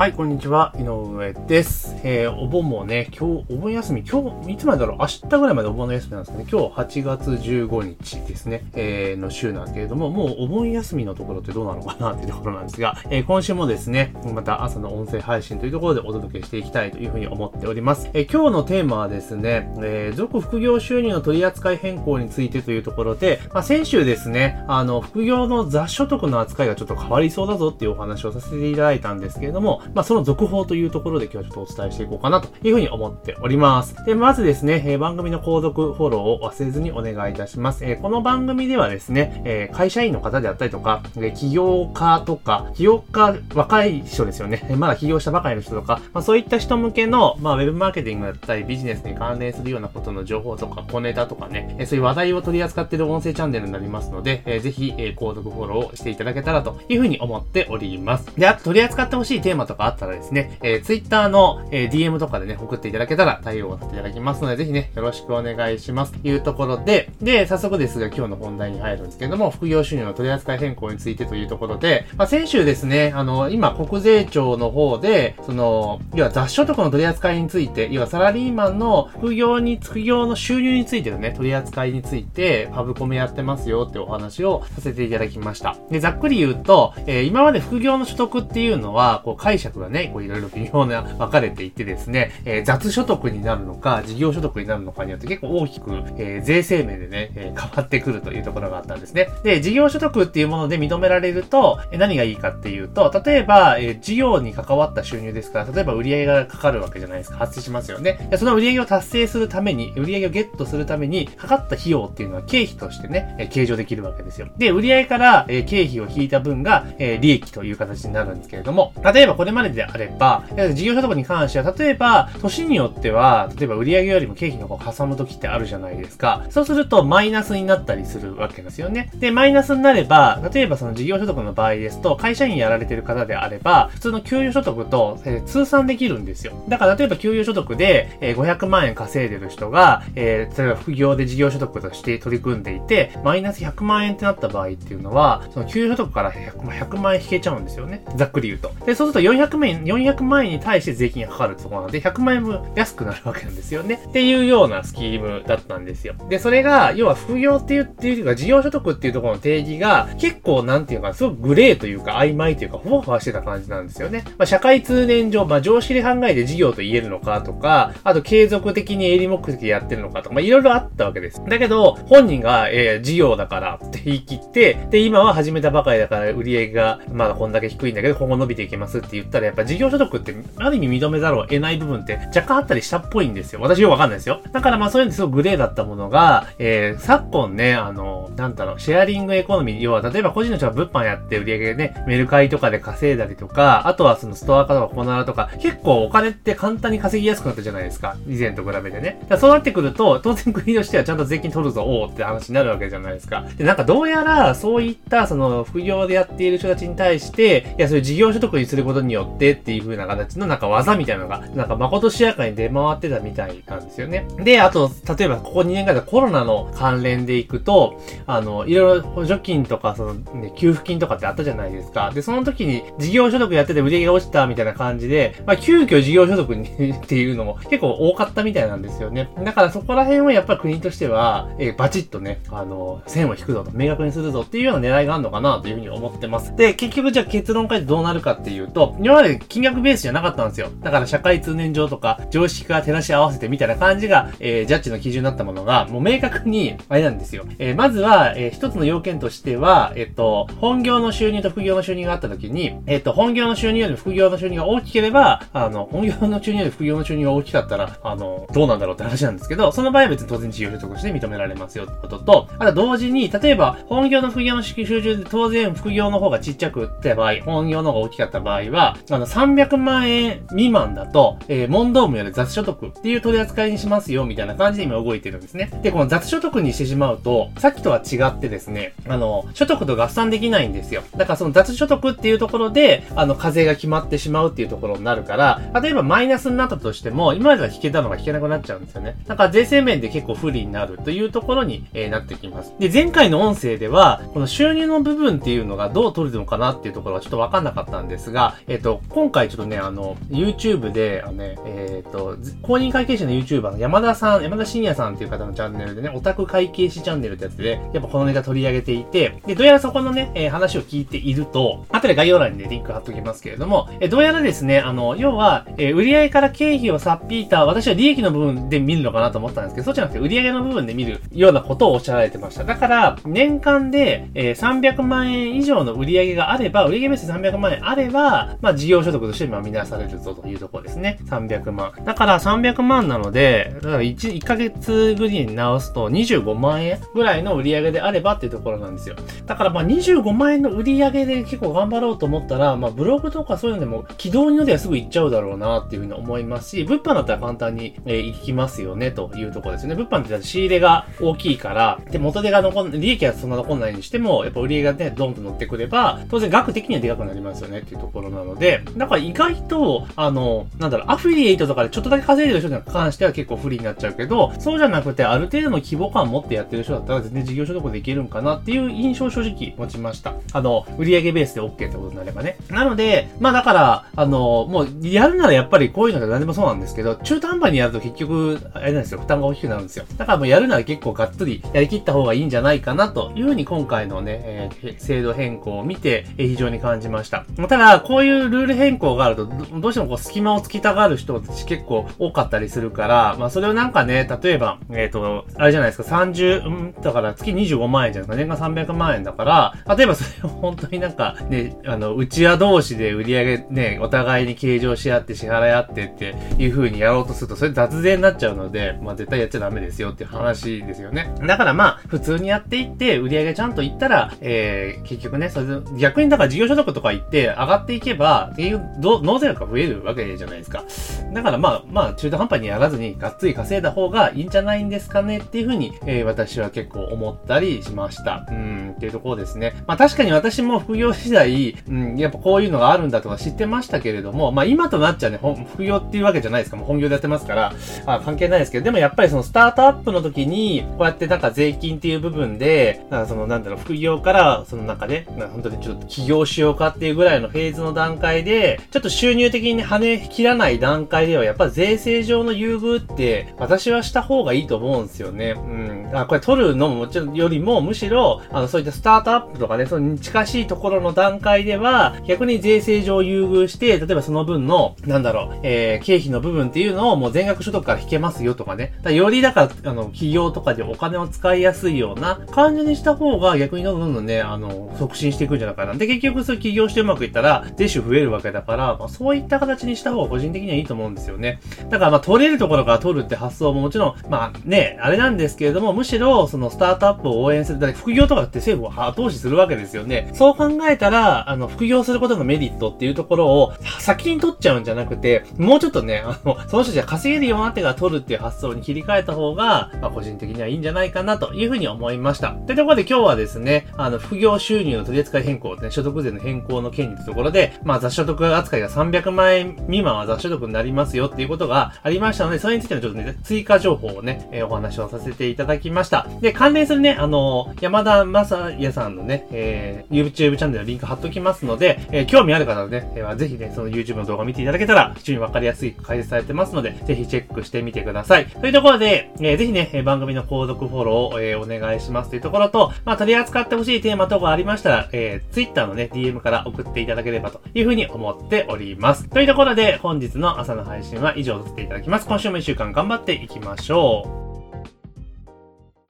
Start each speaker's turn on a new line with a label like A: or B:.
A: はい、こんにちは。井上です。えー、お盆もね、今日、お盆休み、今日、いつまでだろう？明日ぐらいまでお盆の休みなんですかね。今日8月15日ですね、えー、の週なんですけれども、もうお盆休みのところってどうなのかなっていうところなんですが、えー、今週もですね、また朝の音声配信というところでお届けしていきたいというふうに思っております。えー、今日のテーマはですね、えー、続副業収入の取り扱い変更についてというところで、まあ、先週ですね、あの、副業の雑所得の扱いがちょっと変わりそうだぞっていうお話をさせていただいたんですけれども、まあ、その続報というところで今日はちょっとお伝えしていこうかなというふうに思っております。で、まずですね、えー、番組の購読、フォローを忘れずにお願いいたします。えー、この番組ではですね、えー、会社員の方であったりとか、え起業家とか、起業家、若い人ですよね、まだ起業したばかりの人とか、まあ、そういった人向けの、まあ、ウェブマーケティングだったり、ビジネスに関連するようなことの情報とか、小ネタとかね、えそういう話題を取り扱っている音声チャンネルになりますので、えー、ぜひ、え購読、フォローをしていただけたらというふうに思っております。で、あと取り扱ってほしいテーマとかあったらですね、えー、Twitter の、えー、DM とかでね、送っていただけたら対応させていただきますので、ぜひね、よろしくお願いします。というところで、で、早速ですが今日の本題に入るんですけども、副業収入の取り扱い変更についてというところで、まあ、先週ですね、あの、今、国税庁の方で、その、要は雑所得の取り扱いについて、要はサラリーマンの副業に、副業の収入についてのね、取り扱いについて、パブコメやってますよってお話をさせていただきました。で、ざっくり言うと、えー、今まで副業の所得っていうのは、こう解釈がね、こういろいろ微妙な分かれていてですね、えー、雑所得になるのか、事業所得になるのかによって結構大きく、えー、税制面でね、えー、変わってくるというところがあったんですね。で、事業所得っていうもので認められると、え何がいいかっていうと、例えば、え事業に関わった収入ですから、例えば売上がかかるわけじゃないですか。発生しますよね。でその売上を達成するために、売上をゲットするために、かかった費用っていうのは経費としてね、え計上できるわけですよ。で、売上から、え経費を引いた分が、え利益という形になるんですけれども、例えばこれまでであれば、事業所得に関しては、例えば、年によっては、例えば売上よりも経費の方を挟む時ってあるじゃないですか。そうするとマイナスになったりするわけですよね。で、マイナスになれば、例えばその事業所得の場合ですと、会社員やられてる方であれば、普通の給与所得と、えー、通算できるんですよ。だから例えば給与所得で、えー、500万円稼いでる人が、えー、例えば副業で事業所得として取り組んでいて、マイナス100万円ってなった場合っていうのは、その給与所得から 100, 100万円引けちゃうんですよね。ざっくり言うと。で、そうすると400万円、400万円に対して税金がかかるところなので、100万円分安くなるわけなんですよね。っていうようなスキームだったんですよ。で、それが、要は副業っていう、っていうか、事業所得っていうところの定義が、結構、なんていうか、すごくグレーというか、曖昧というか、ふわふわしてた感じなんですよね。まあ、社会通念上、まあ、常識で考えて事業と言えるのかとか、あと、継続的に営利目的でやってるのかとか、まあ、いろいろあったわけです。だけど、本人が、えー、事業だからって言い切って、で、今は始めたばかりだから、売り上げが、まだこんだけ低いんだけど、今後伸びていけますって言ってたら、やっぱ事業所得って、ある意味認めざるを得ない部分って若干あったりしたっぽいんですよ。私よくわかんないですよ。だからまあそういうのすごくグレーだったものが、えー、昨今ね、あの、なんだろう、シェアリングエコノミー、要は例えば個人の人が物販やって売り上げね、メルカリとかで稼いだりとか、あとはそのストア化とかコナラとか、結構お金って簡単に稼ぎやすくなったじゃないですか。以前と比べてね。だそうなってくると、当然国としてはちゃんと税金取るぞ、おうって話になるわけじゃないですか。で、なんかどうやら、そういったその副業でやっている人たちに対して、いや、そういう事業所得にすることによよってっていう風な形のなんか技みたいなのが、なんか誠しやかに出回ってたみたいなんですよね。で、あと、例えばここ2年ぐらいでコロナの関連でいくと、あの、いろいろ補助金とか、その、ね、給付金とかってあったじゃないですか。で、その時に事業所得やってて売り上げが落ちたみたいな感じで、まあ、急遽事業所得に っていうのも結構多かったみたいなんですよね。だからそこら辺はやっぱり国としては、えー、バチッとね、あの、線を引くぞと、明確にするぞっていうような狙いがあるのかなというふうに思ってます。で、結局じゃあ結論からどうなるかっていうと、今まで金額ベースじゃなかったんですよ。だから社会通念上とか、常識化照らし合わせてみたいな感じが、えー、ジャッジの基準になったものが、もう明確に、あれなんですよ。えー、まずは、えー、一つの要件としては、えっと、本業の収入と副業の収入があった時に、えっと、本業の収入より副業の収入が大きければ、あの、本業の収入より副業の収入が大きかったら、あの、どうなんだろうって話なんですけど、その場合は別に当然事業所得して認められますよってことと、あと同時に、例えば、本業の副業の収入で当然副業の方がちっちゃくって場合、本業の方が大きかった場合は、あの、300万円未満だと、えー、問答無より雑所得っていう取り扱いにしますよ、みたいな感じで今動いてるんですね。で、この雑所得にしてしまうと、さっきとは違ってですね、あの、所得と合算できないんですよ。だからその雑所得っていうところで、あの、課税が決まってしまうっていうところになるから、例えばマイナスになったとしても、今までは引けたのが引けなくなっちゃうんですよね。だから税制面で結構不利になるというところに、えー、なってきます。で、前回の音声では、この収入の部分っていうのがどう取るのかなっていうところはちょっとわかんなかったんですが、えっ、ー、ど、今回ちょっとね、あの、YouTube で、あのね、えっ、と、公認会計士の YouTuber の山田さん、山田信也さんっていう方のチャンネルでね、オタク会計士チャンネルってやつで、やっぱこのネタ取り上げていて、で、どうやらそこのね、えー話を聞いていると、後で概要欄にね、リンク貼っときますけれども、えーどうやらですね、あの、要は、えー売上から経費をさっぴいた、私は利益の部分で見るのかなと思ったんですけど、そうじゃなくて売上の部分で見るようなことをおっしゃられてました。だから、年間で、えー300万円以上の売上があれば、売上ベース300万円あれば、まあ、事業所得として見なされるぞというところですね。300万。だから300万なので、だから1、1ヶ月ぶりに直すと25万円ぐらいの売り上げであればっていうところなんですよ。だからまあ25万円の売り上げで結構頑張ろうと思ったら、まあブログとかそういうのでも軌道に乗りはすぐ行っちゃうだろうなっていうふうに思いますし、物販だったら簡単に、えー行きますよねというところですよね。物販ってだって仕入れが大きいから、で、元手が残ん、利益はそんな残んないにしても、やっぱ売り上げがね、ドンと乗ってくれば、当然額的にはでかくなりますよねっていうところなので、だから意外と、あの、なんだろう、アフィリエイトとかでちょっとだけ稼いでる人に関しては結構不利になっちゃうけど、そうじゃなくて、ある程度の規模感を持ってやってる人だったら全然事業所得でいけるんかなっていう印象を正直持ちました。あの、売上ベースで OK ってことになればね。なので、まあだから、あの、もう、やるならやっぱりこういうのが何でもそうなんですけど、中途半端にやると結局、あれなんですよ、負担が大きくなるんですよ。だからもうやるなら結構がっつりやりきった方がいいんじゃないかなというふうに今回のね、えー制度変更を見て、えー非常に感じました。ただ、こういうルルール変更があると、どうしてもこう隙間をつきたがる人たち結構多かったりするから、まあそれをなんかね、例えば、えっ、と、あれじゃないですか、30、うん、だから月25万円じゃないですか、年間300万円だから、例えばそれを本当になんかね、あの、うちわ同士で売り上げね、お互いに計上し合って支払い合ってっていう風にやろうとすると、それ雑税になっちゃうので、まあ絶対やっちゃダメですよっていう話ですよね。だからまあ、普通にやっていって、売り上げちゃんといったら、えー、結局ね、それ逆にだから事業所得とか言って上がっていけば、結局ど納税額が増えるわけじゃないですか。だからまあ、まあ、中途半端にやらずに、がっつり稼いだ方がいいんじゃないんですかねっていう風に、えー、私は結構思ったりしました。うん、っていうところですね。まあ確かに私も副業時代、うん、やっぱこういうのがあるんだとか知ってましたけれども、まあ今となっちゃね、ほ副業っていうわけじゃないですか。もう本業でやってますから、あ関係ないですけど、でもやっぱりそのスタートアップの時に、こうやってなんか税金っていう部分で、なんかそのなんだろう、副業から、その中で、なんか本当にちょっと起業しようかっていうぐらいのフェーズの段階で、ちょっと収入的に跳ね切らない段階では、やっぱ税制上の優遇って、私はした方がいいと思うんですよね。うん。あ、これ取るのももちろんよりも、むしろ、あの、そういったスタートアップとかね、その近しいところの段階では、逆に税制上優遇して、例えばその分の、なんだろう、えー、経費の部分っていうのをもう全額所得から引けますよとかね。だかよりだから、あの、企業とかでお金を使いやすいような感じにした方が逆にどんどんどんどんね、あの、促進していくんじゃないかな。で、結局そういう起業してうまくいったら、税収増えるわけだから、まあ、そういった形にした方が個人的にはいいと思うんですよね。だからまあ、取れるところから取るって発想ももちろん、まあね、あれなんですけれども、むしろ、そのスタートアップを応援する。だって副業とかって政府は後押しするわけですよね。そう考えたら、あの、副業することのメリットっていうところを先に取っちゃうんじゃなくて、もうちょっとね、あの、その人じゃ稼げるようなってから取るっていう発想に切り替えた方が、まあ、個人的にはいいんじゃないかなというふうに思いました。というところで今日はですね、あの、副業収入の取り扱い変更、ね、所得税の変更の件にというところで、まあ、雑所得扱いが300万円未満は雑所得になりますよっていうことがありましたので、それについてのちょっとね、追加情報をね、えーお話をさせていただきました。で、関連するね、あの、山田正也さんのね、えー、YouTube チャンネルのリンク貼っときますので、えー興味ある方はね、えーぜひね、その YouTube の動画を見ていただけたら、非常にわかりやすい解説されてますので、ぜひチェックしてみてください。というところで、えーぜひね、えー番組の購読フォローを、えーお願いしますというところと、まあ、取り扱ってほしいテーマとかありましたら、えー Twitter のね、DM から送っていただければというふうにに思っております。というところで、本日の朝の配信は以上とさせていただきます。今週も一週間頑張っていきましょう。